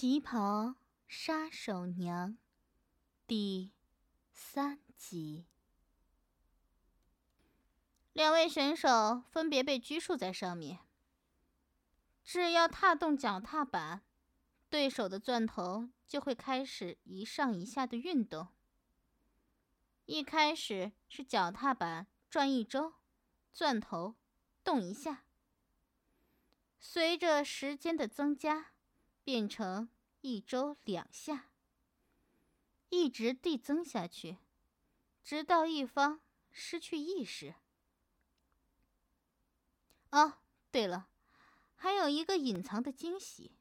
旗袍杀手娘，第三集。两位选手分别被拘束在上面。只要踏动脚踏板，对手的钻头就会开始一上一下的运动。一开始是脚踏板转一周，钻头动一下。随着时间的增加。变成一周两下，一直递增下去，直到一方失去意识。哦，对了，还有一个隐藏的惊喜。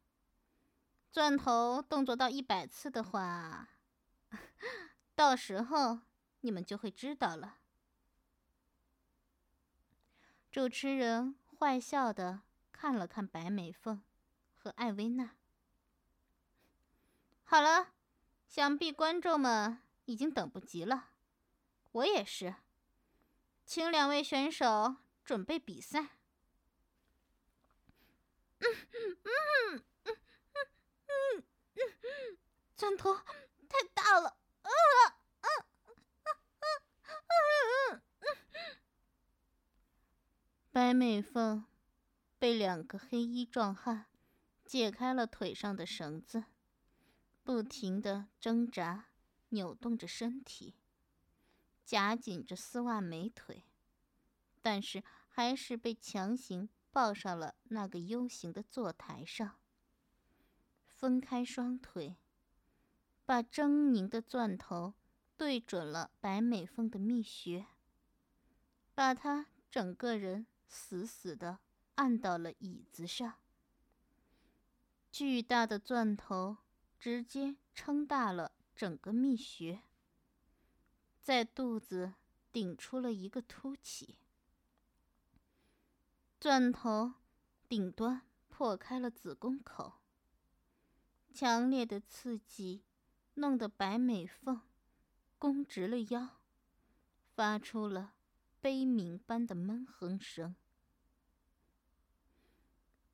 钻头动作到一百次的话，到时候你们就会知道了。主持人坏笑的看了看白美凤和艾薇娜。好了，想必观众们已经等不及了，我也是。请两位选手准备比赛。嗯嗯嗯嗯嗯嗯，钻头太大了，啊啊啊啊啊啊！白美凤被两个黑衣壮汉解开了腿上的绳子。不停的挣扎，扭动着身体，夹紧着丝袜美腿，但是还是被强行抱上了那个 U 型的坐台上。分开双腿，把狰狞的钻头对准了白美凤的蜜穴，把她整个人死死的按到了椅子上。巨大的钻头。直接撑大了整个蜜穴，在肚子顶出了一个凸起。钻头顶端破开了子宫口，强烈的刺激弄得白美凤弓直了腰，发出了悲鸣般的闷哼声。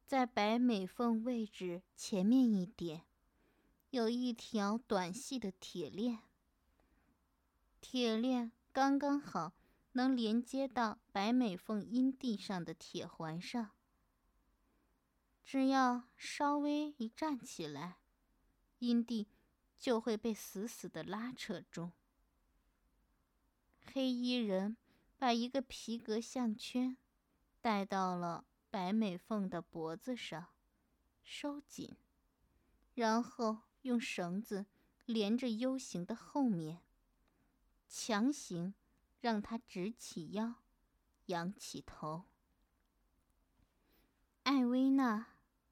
在白美凤位置前面一点。有一条短细的铁链，铁链刚刚好能连接到白美凤阴蒂上的铁环上。只要稍微一站起来，阴蒂就会被死死的拉扯住。黑衣人把一个皮革项圈戴到了白美凤的脖子上，收紧，然后。用绳子连着 U 型的后面，强行让他直起腰，仰起头。艾薇娜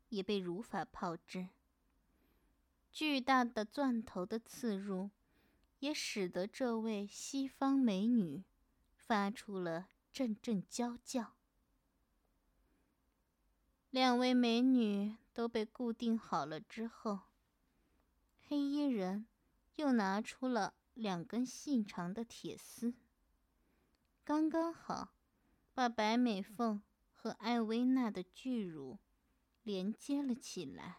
也被如法炮制。巨大的钻头的刺入，也使得这位西方美女发出了阵阵娇叫。两位美女都被固定好了之后。黑衣人又拿出了两根细长的铁丝，刚刚好把白美凤和艾薇娜的巨乳连接了起来。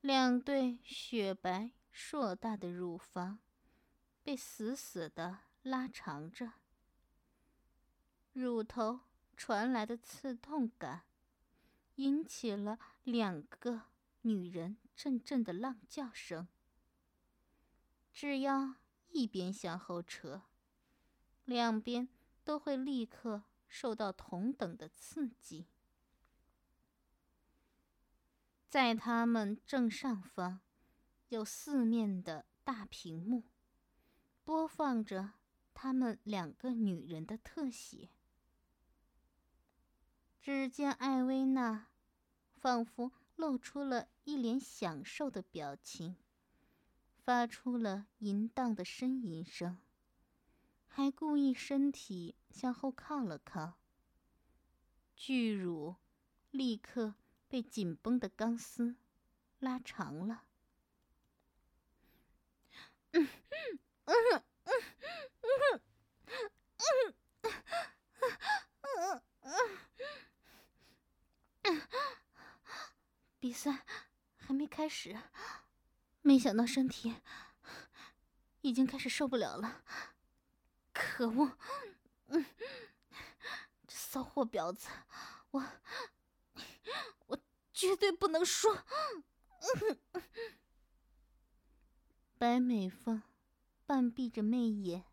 两对雪白硕大的乳房被死死的拉长着，乳头传来的刺痛感引起了两个。女人阵阵的浪叫声。只要一边向后扯，两边都会立刻受到同等的刺激。在他们正上方，有四面的大屏幕，播放着他们两个女人的特写。只见艾薇娜，仿佛……露出了一脸享受的表情，发出了淫荡的呻吟声，还故意身体向后靠了靠。巨乳立刻被紧绷的钢丝拉长了。嗯嗯嗯嗯嗯嗯嗯嗯。比赛还没开始，没想到身体已经开始受不了了。可恶！嗯，这骚货婊子，我我绝对不能输！白美凤半闭着媚眼，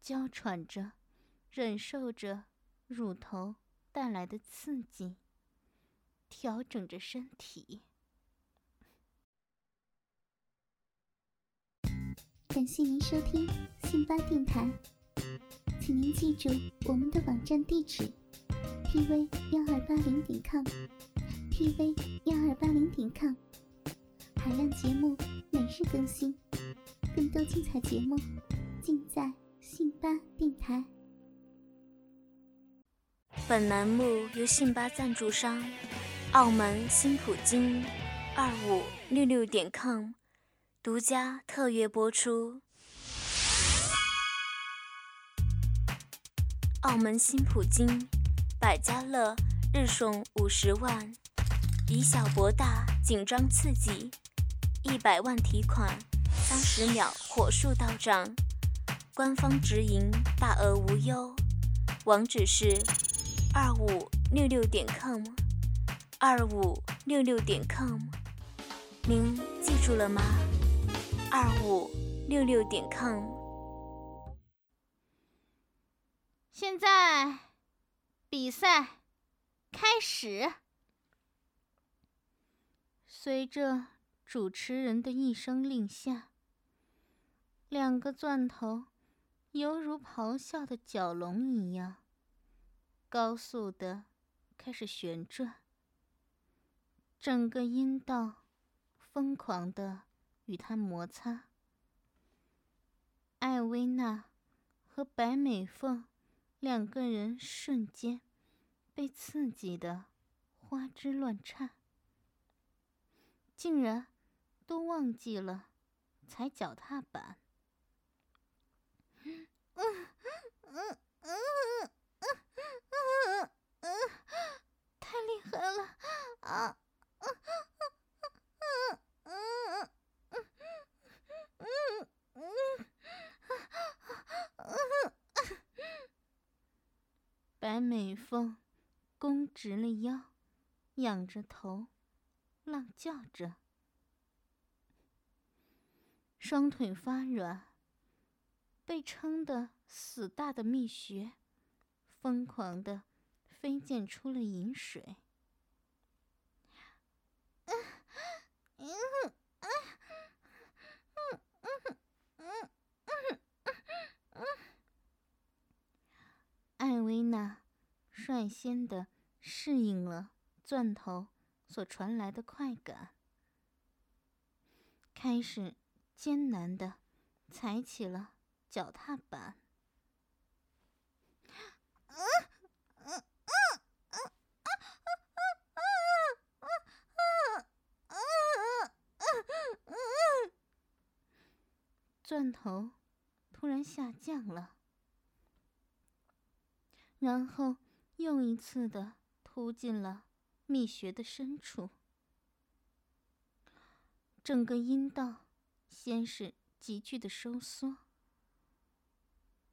娇喘着，忍受着乳头带来的刺激，调整着身体。感谢您收听信巴电台，请您记住我们的网站地址：tv 幺二八零点 com，tv 幺二八零点 com。海量节目每日更新，更多精彩节目尽在信巴电台。本栏目由信巴赞助商澳门新普京二五六六点 com 独家特约播出。澳门新普京百家乐日送五十万，以小博大，紧张刺激。一百万提款，三十秒火速到账，官方直营，大额无忧。网址是二五六六点 com，二五六六点 com，您记住了吗？二五六六点 com。现在比赛开始，随着。主持人的一声令下，两个钻头犹如咆哮的角龙一样，高速的开始旋转。整个阴道疯狂的与他摩擦。艾薇娜和白美凤两个人瞬间被刺激的花枝乱颤，竟然。都忘记了踩脚踏板，嗯 嗯嗯，太厉害了啊！嗯嗯嗯嗯嗯嗯嗯白美凤弓直了腰，仰着头，浪叫着。双腿发软，被撑得死大的蜜穴，疯狂的飞溅出了饮水。艾薇娜率先的适应了钻头所传来的快感，开始。艰难的踩起了脚踏板。钻头突然下降了，然后又一次的突进了蜜穴的深处，整个阴道。先是急剧的收缩，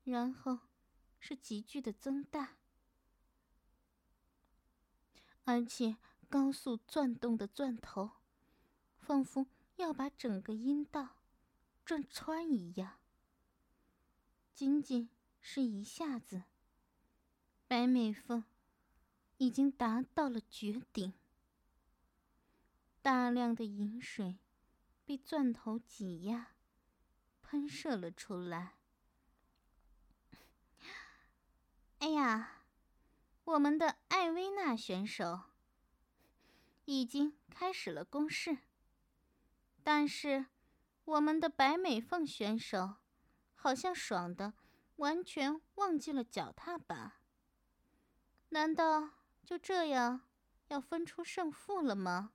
然后是急剧的增大，而且高速转动的钻头，仿佛要把整个阴道转穿一样。仅仅是一下子，白美凤已经达到了绝顶，大量的饮水。被钻头挤压，喷射了出来。哎呀，我们的艾薇娜选手已经开始了攻势，但是我们的白美凤选手好像爽的完全忘记了脚踏板。难道就这样要分出胜负了吗？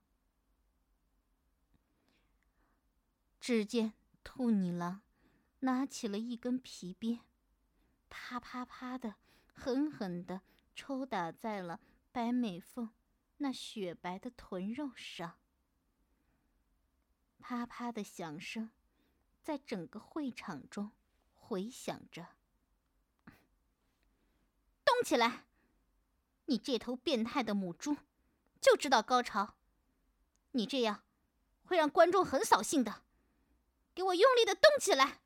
只见兔女郎拿起了一根皮鞭，啪啪啪的狠狠的抽打在了白美凤那雪白的臀肉上。啪啪的响声，在整个会场中回响着。动起来！你这头变态的母猪，就知道高潮。你这样，会让观众很扫兴的。给我用力的动起来！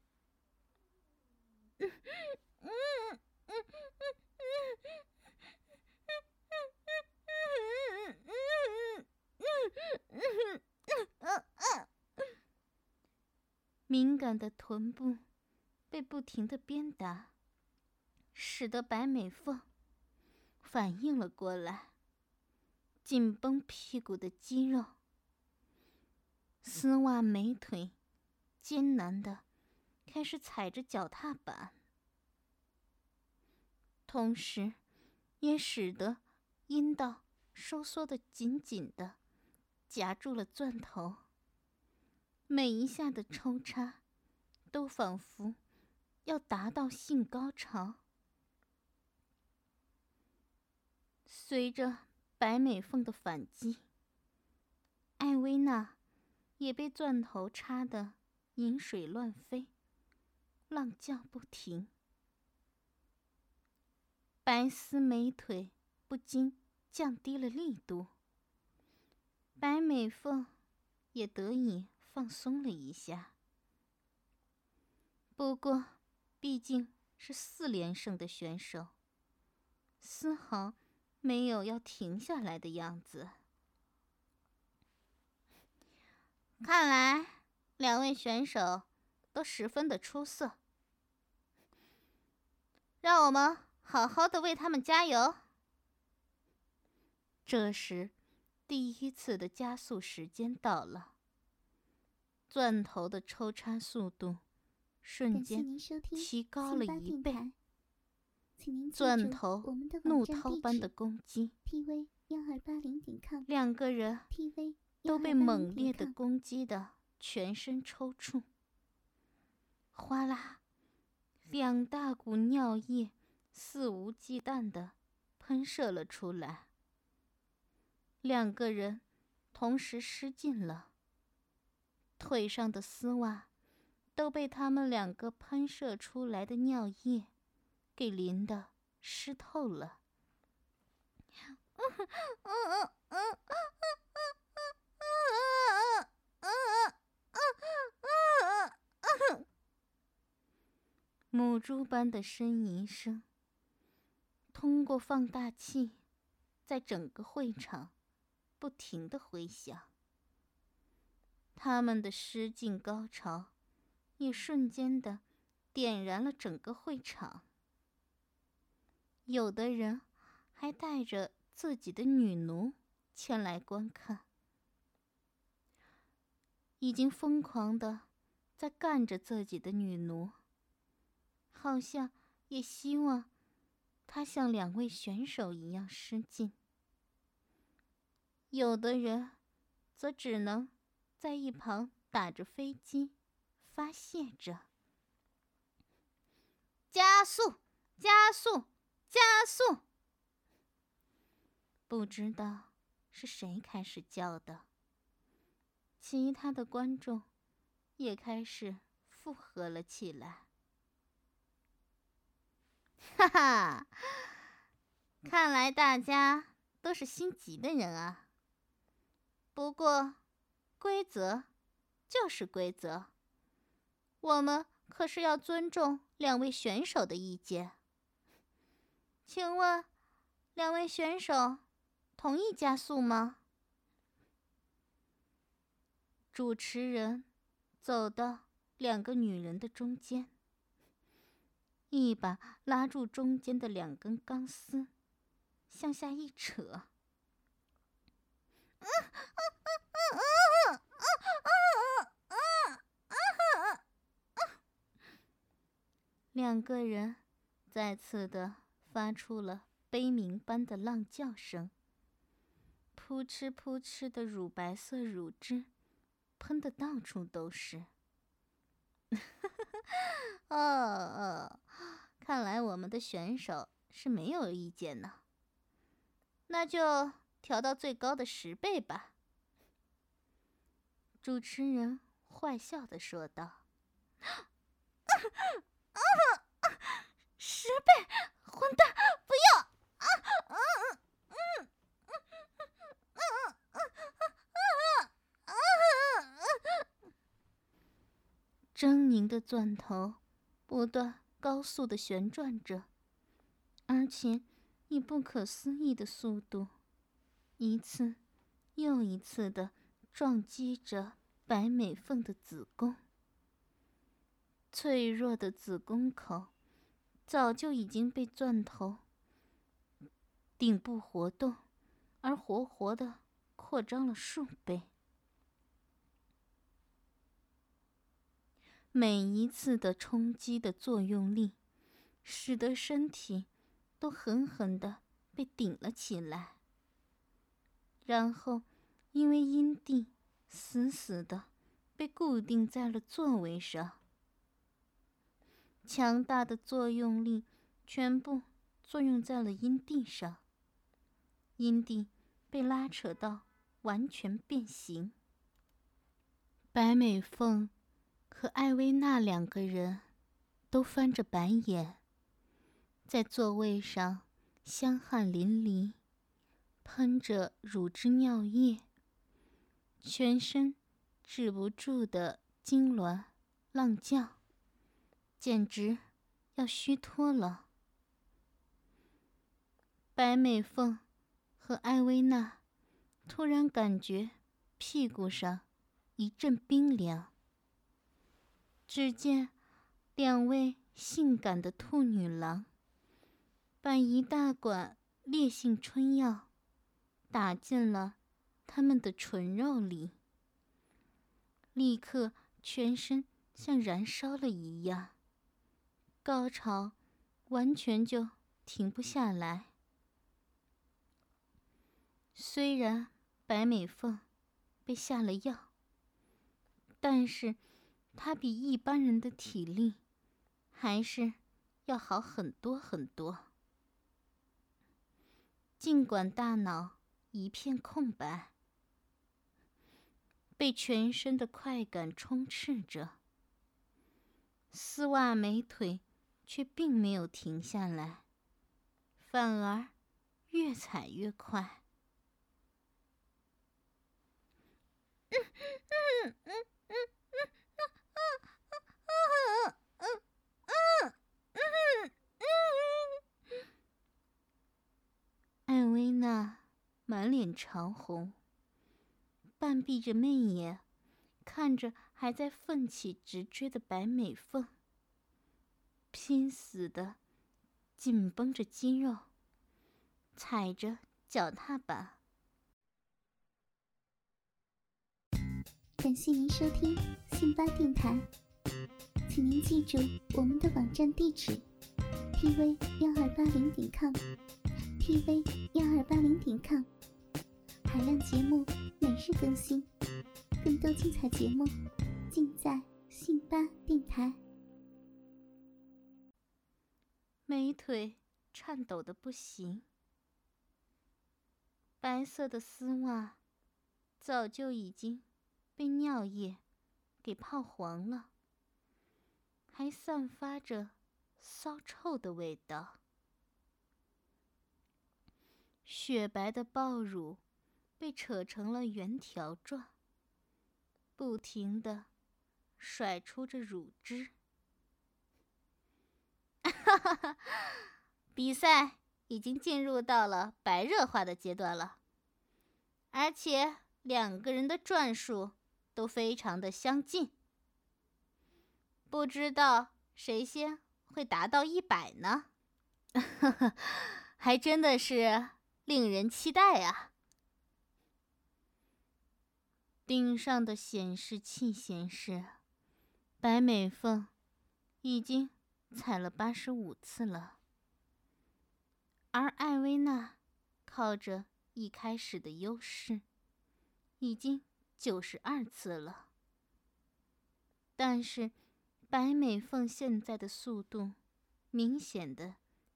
敏感的臀部被不停的鞭打，使得白美凤反应了过来。紧绷屁股的肌肉，丝袜美腿，艰难的开始踩着脚踏板，同时，也使得阴道收缩的紧紧的，夹住了钻头。每一下的抽插，都仿佛要达到性高潮。随着白美凤的反击，艾薇娜也被钻头插得饮水乱飞，浪叫不停。白丝美腿不禁降低了力度，白美凤也得以。放松了一下，不过毕竟是四连胜的选手，丝毫没有要停下来的样子。看来两位选手都十分的出色，让我们好好的为他们加油。这时，第一次的加速时间到了。钻头的抽插速度瞬间提高了一倍，钻头怒涛般的攻击，两个人都被猛烈的攻击的全身抽搐，哗啦，两大股尿液肆无忌惮的喷射了出来，两个人同时失禁了。腿上的丝袜都被他们两个喷射出来的尿液给淋得湿透了。母猪般的呻吟声通过放大器，在整个会场不停的回响。他们的失禁高潮，也瞬间的点燃了整个会场。有的人还带着自己的女奴前来观看，已经疯狂的在干着自己的女奴，好像也希望她像两位选手一样失禁。有的人则只能。在一旁打着飞机，发泄着。加速，加速，加速！不知道是谁开始叫的，其他的观众也开始附和了起来。哈哈，看来大家都是心急的人啊。不过。规则就是规则，我们可是要尊重两位选手的意见。请问，两位选手同意加速吗？主持人走到两个女人的中间，一把拉住中间的两根钢丝，向下一扯。两个人再次的发出了悲鸣般的浪叫声，扑哧扑哧的乳白色乳汁喷的到处都是。哦哦，看来我们的选手是没有意见呢。那就调到最高的十倍吧。”主持人坏笑的说道：“ 十倍，混蛋，不要！”啊啊嗯嗯嗯嗯嗯嗯狰狞的钻头不断高速的旋转着，而且以不可思议的速度，一次又一次的。撞击着白美凤的子宫，脆弱的子宫口早就已经被钻头顶部活动，而活活的扩张了数倍。每一次的冲击的作用力，使得身体都狠狠的被顶了起来，然后。因为阴蒂死死的被固定在了座位上，强大的作用力全部作用在了阴蒂上，阴蒂被拉扯到完全变形。白美凤和艾薇娜两个人都翻着白眼，在座位上香汗淋漓，喷着乳汁尿液。全身止不住的痉挛、浪叫，简直要虚脱了。白美凤和艾薇娜突然感觉屁股上一阵冰凉。只见两位性感的兔女郎把一大管烈性春药打进了。他们的唇肉里，立刻全身像燃烧了一样，高潮完全就停不下来。虽然白美凤被下了药，但是她比一般人的体力还是要好很多很多。尽管大脑一片空白。被全身的快感充斥着，丝袜美腿却并没有停下来，反而越踩越快。艾薇娜满脸潮红。半闭着媚眼，看着还在奋起直追的白美凤，拼死的紧绷着肌肉，踩着脚踏板。感谢您收听信巴电台，请您记住我们的网站地址：tv 幺二八零点 com，tv 幺二八零点 com。海量节目每日更新，更多精彩节目尽在信吧电台。美腿颤抖的不行，白色的丝袜早就已经被尿液给泡黄了，还散发着骚臭的味道。雪白的爆乳。被扯成了圆条状，不停的甩出着乳汁。哈哈！比赛已经进入到了白热化的阶段了，而且两个人的转数都非常的相近。不知道谁先会达到一百呢？哈哈，还真的是令人期待啊！顶上的显示器显示，白美凤已经踩了八十五次了，而艾薇娜靠着一开始的优势，已经九十二次了。但是，白美凤现在的速度明显的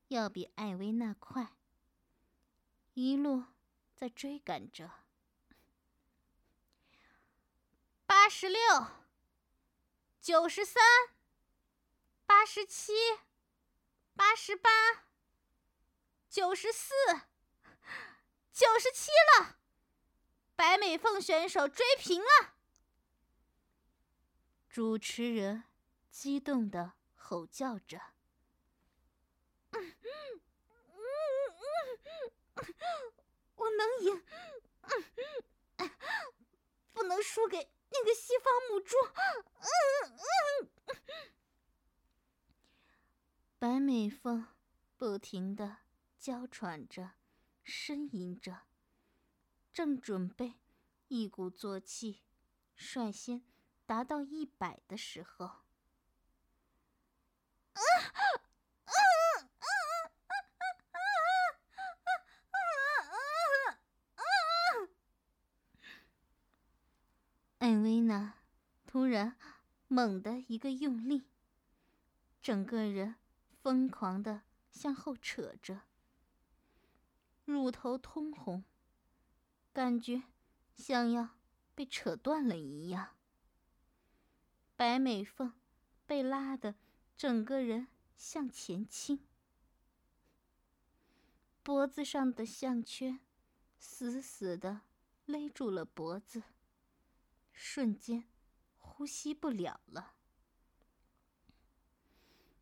要比艾薇娜快，一路在追赶着。八十六，九十三，八十七，八十八，九十四，九十七了！白美凤选手追平了。主持人激动的吼叫着：“我能赢，不能输给那个西方母猪。”白美凤不停的娇喘着，呻吟着，正准备一鼓作气，率先。达到一百的时候，艾薇娜突然猛地一个用力，整个人疯狂的向后扯着，乳头通红，感觉像要被扯断了一样。白美凤被拉得整个人向前倾，脖子上的项圈死死的勒住了脖子，瞬间呼吸不了了。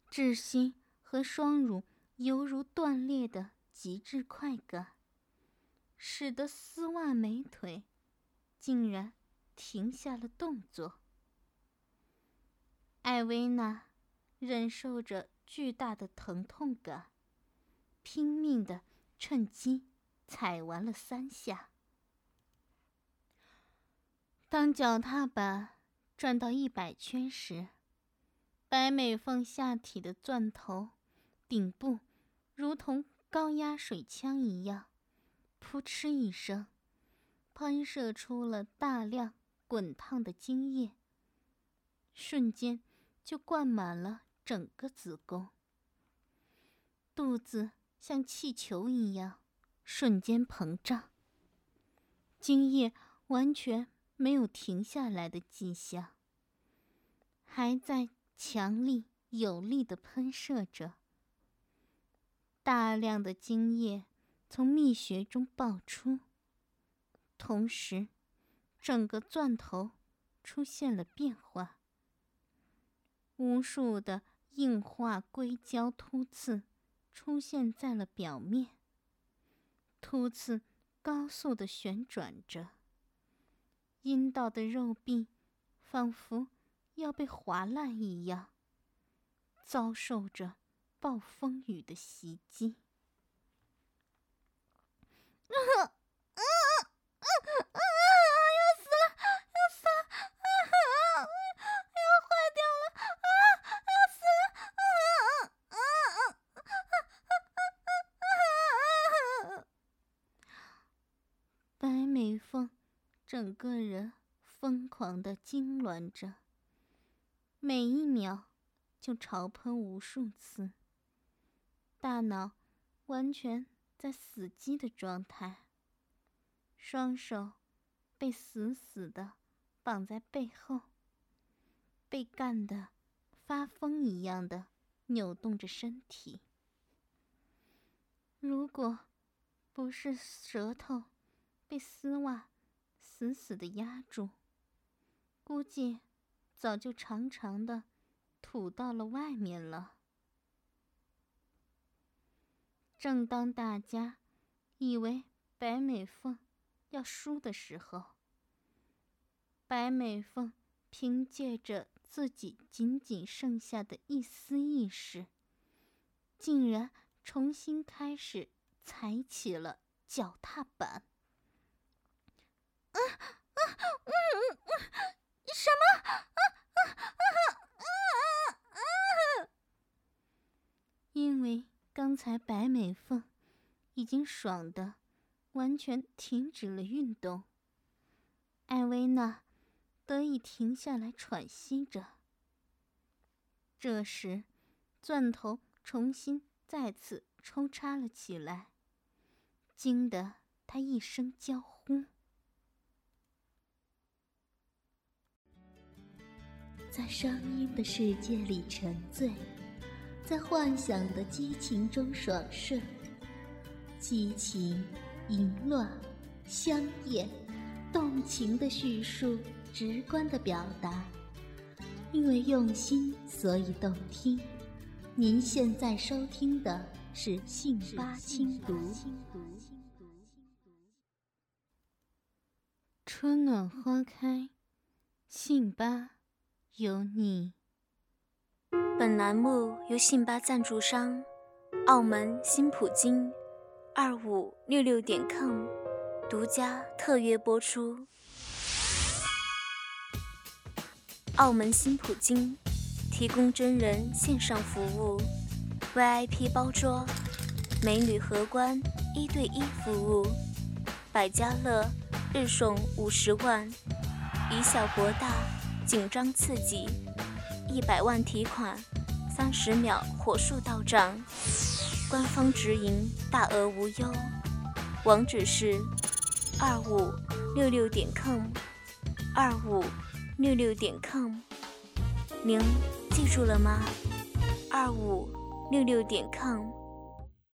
窒息和双乳犹如断裂的极致快感，使得丝袜美腿竟然停下了动作。艾薇娜忍受着巨大的疼痛感，拼命的趁机踩完了三下。当脚踏板转到一百圈时，白美凤下体的钻头顶部如同高压水枪一样，扑哧一声，喷射出了大量滚烫的精液，瞬间。就灌满了整个子宫，肚子像气球一样瞬间膨胀，精液完全没有停下来的迹象，还在强力有力的喷射着。大量的精液从蜜穴中爆出，同时，整个钻头出现了变化。无数的硬化硅胶突刺出现在了表面，突刺高速的旋转着，阴道的肉壁仿佛要被划烂一样，遭受着暴风雨的袭击。整个人疯狂的痉挛着，每一秒就潮喷无数次。大脑完全在死机的状态，双手被死死的绑在背后，被干的发疯一样的扭动着身体。如果不是舌头被丝袜。死死的压住，估计早就长长的吐到了外面了。正当大家以为白美凤要输的时候，白美凤凭借着自己仅仅剩下的一丝意识，竟然重新开始踩起了脚踏板。啊啊嗯嗯，什么？啊啊啊啊啊！因为刚才白美凤已经爽的完全停止了运动，艾薇娜得以停下来喘息着。这时，钻头重新再次抽插了起来，惊得她一声娇呼。在声音的世界里沉醉，在幻想的激情中爽顺，激情、淫乱、香艳、动情的叙述，直观的表达。因为用心，所以动听。您现在收听的是《信八轻读》。春暖花开，信八有你。本栏目由信八赞助商澳门新普京二五六六点 com 独家特约播出。澳门新普京提供真人线上服务，VIP 包桌，美女荷官一对一服务，百家乐日送五十万，以小博大，紧张刺激，一百万提款，三十秒火速到账，官方直营，大额无忧，网址是二五六六点 com，二五。六六点 com，您记住了吗？二五六六点 com。